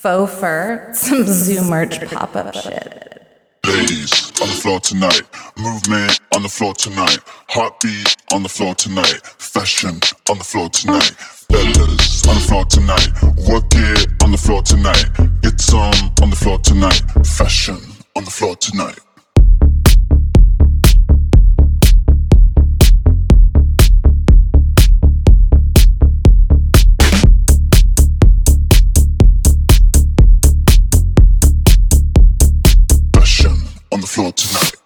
faux fur, some zoo merch pop up shit. Ladies on the floor tonight, movement on the floor tonight, heartbeat on the floor tonight, fashion on the floor tonight, fellas on the floor tonight, work it on the floor tonight, get some on the floor tonight, fashion on the floor tonight. floor tonight.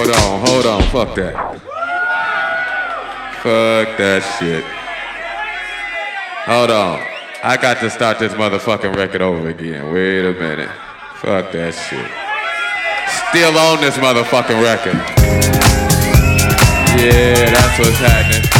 Hold on, hold on, fuck that. Fuck that shit. Hold on. I got to start this motherfucking record over again. Wait a minute. Fuck that shit. Still on this motherfucking record. Yeah, that's what's happening.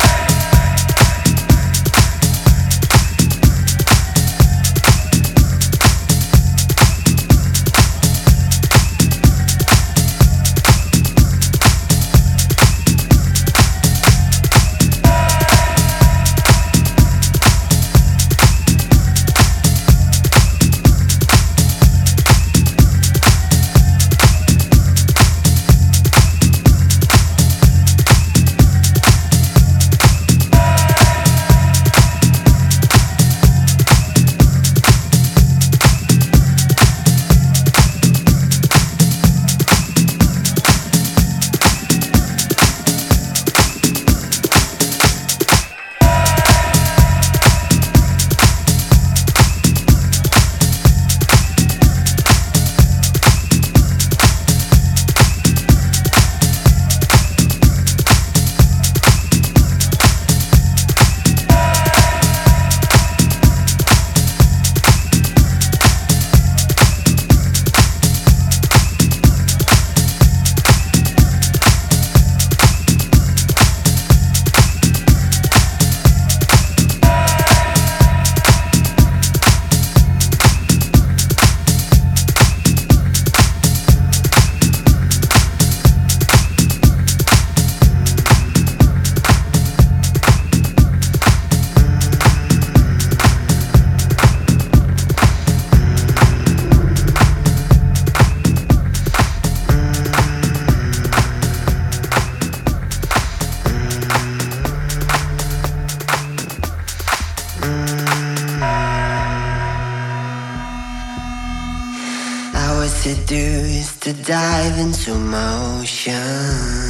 To motion.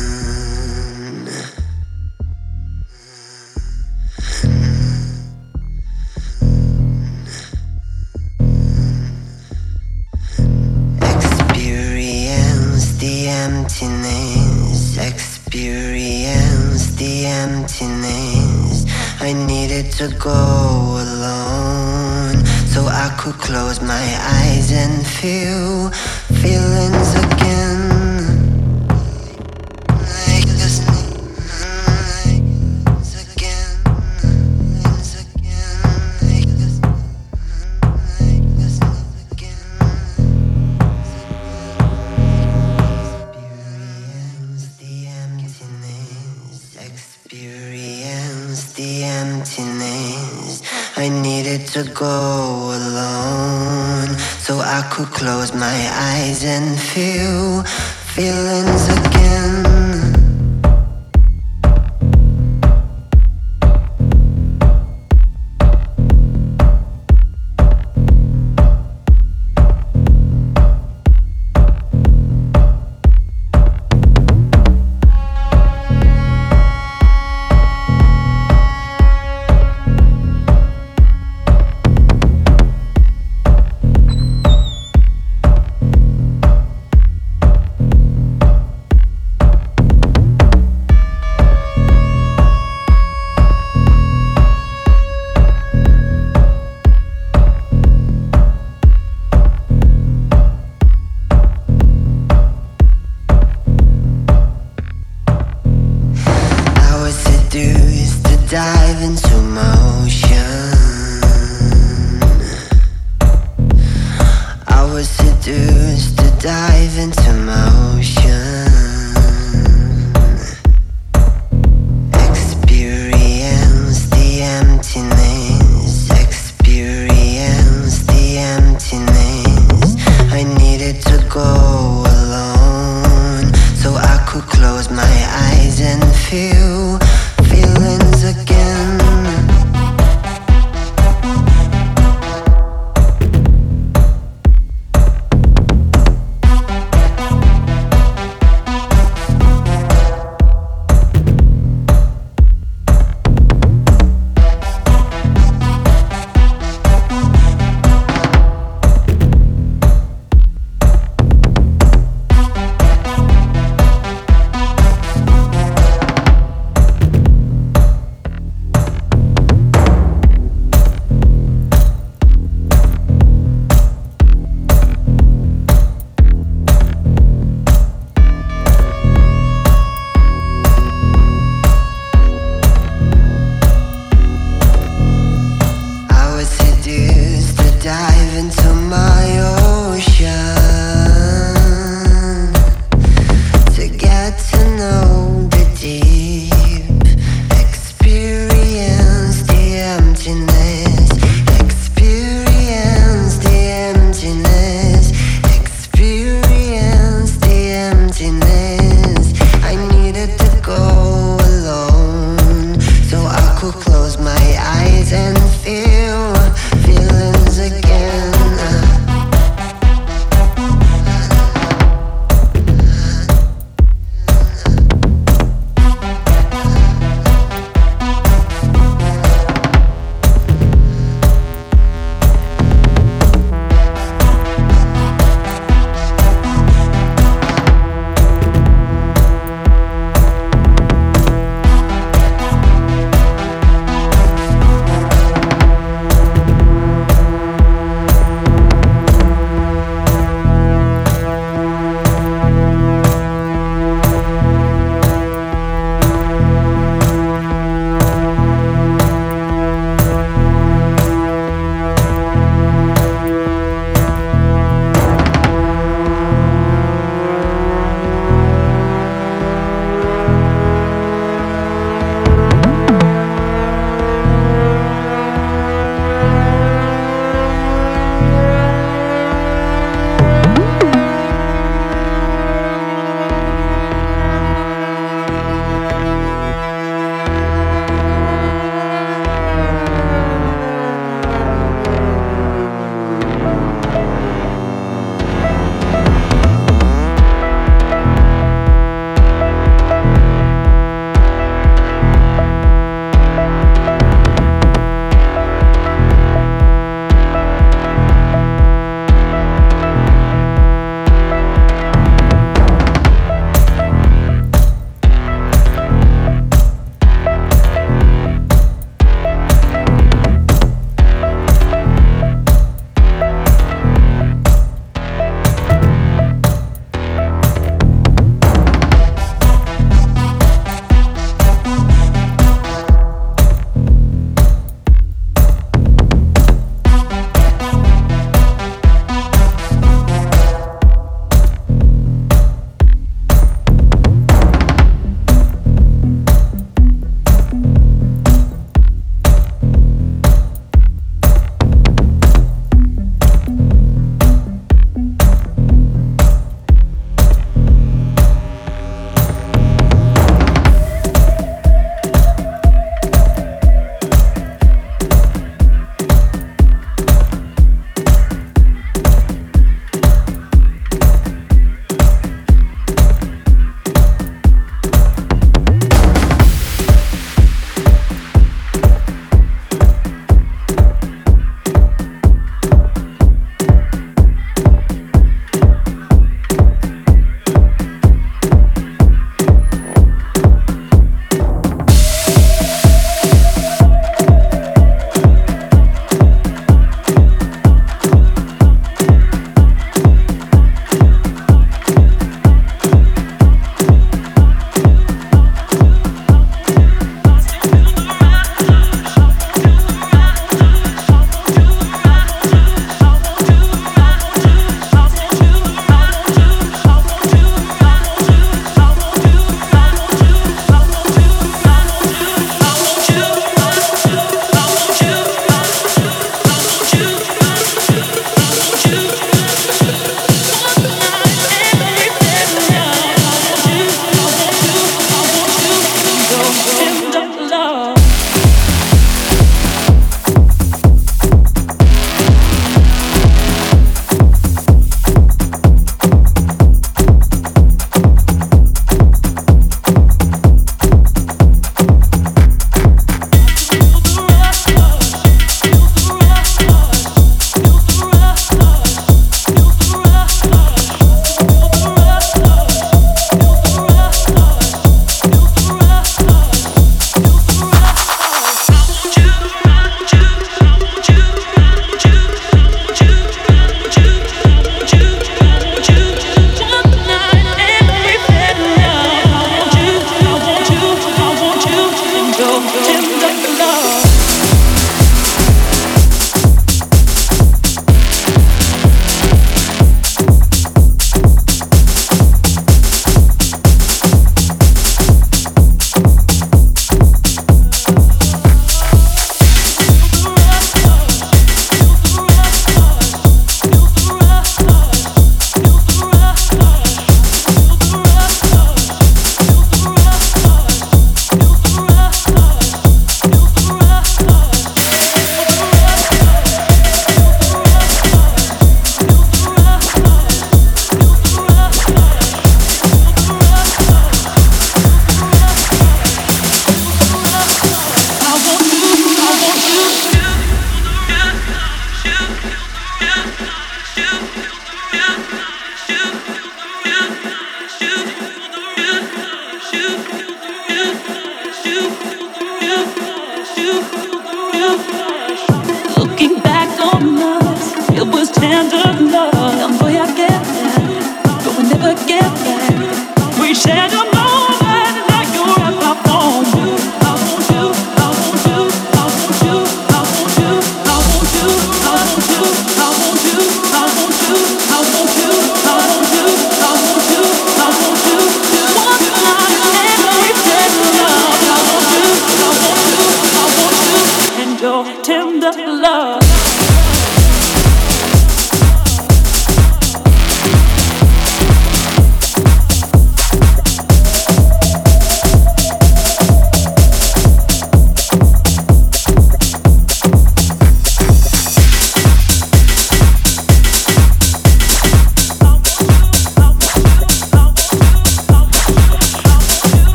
to go alone so I could close my eyes and feel feelings of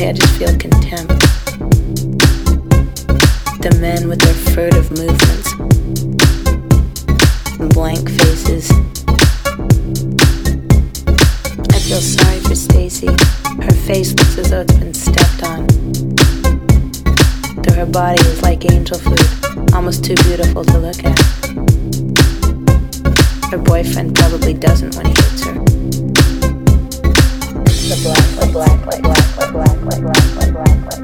Mostly I just feel contempt. The men with their furtive movements and blank faces. I feel sorry for Stacy. Her face looks as though it's been stepped on. Though her body is like angel food, almost too beautiful to look at. Her boyfriend probably doesn't when he hits her. The black, black, black, black, black, play, play, play, play, play.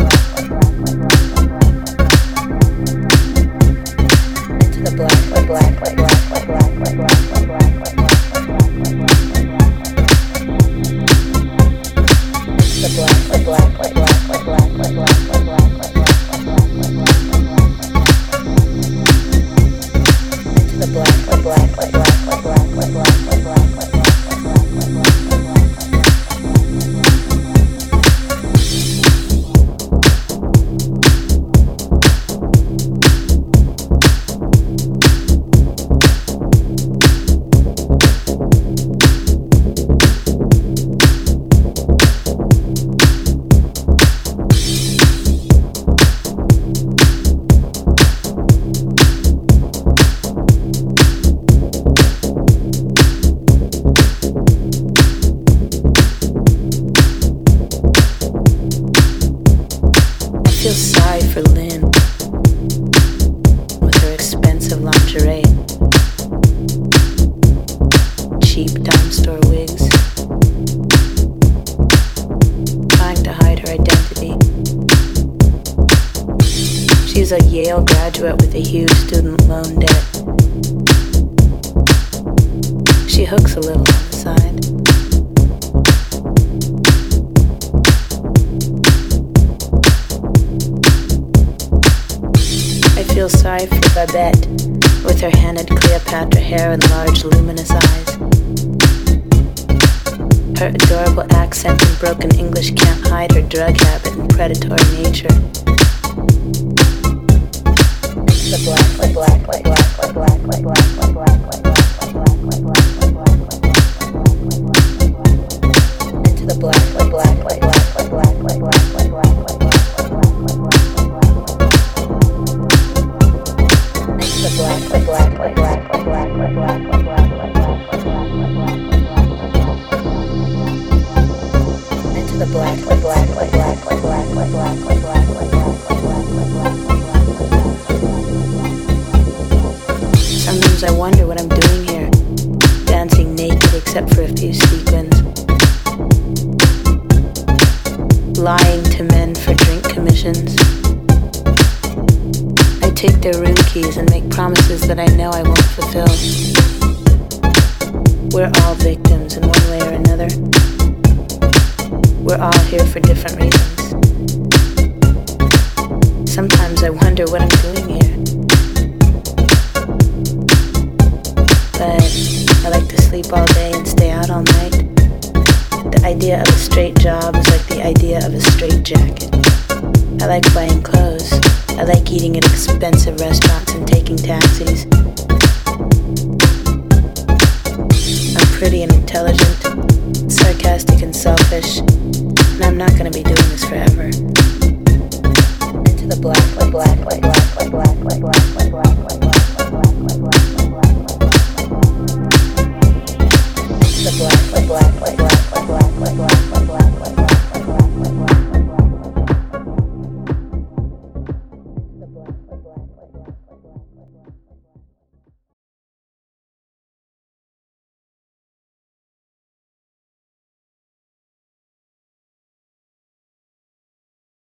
Hair and Sometimes I wonder what I'm doing here, dancing naked except for a few sequins, lying to men for drink commissions. I take their room keys and make promises that I know I won't fulfill. We're all victims in one way or another. We're all here for different reasons. Sometimes I wonder what I'm doing here. But I like to sleep all day and stay out all night. The idea of a straight job is like the idea of a straight jacket. I like buying clothes. I like eating at expensive restaurants and taking taxis. I'm pretty and intelligent, sarcastic and selfish, and I'm not gonna be doing this forever the black, black, black, black, black, black, black, black, black, black, black. The black, black, black, black, black, black, black, black.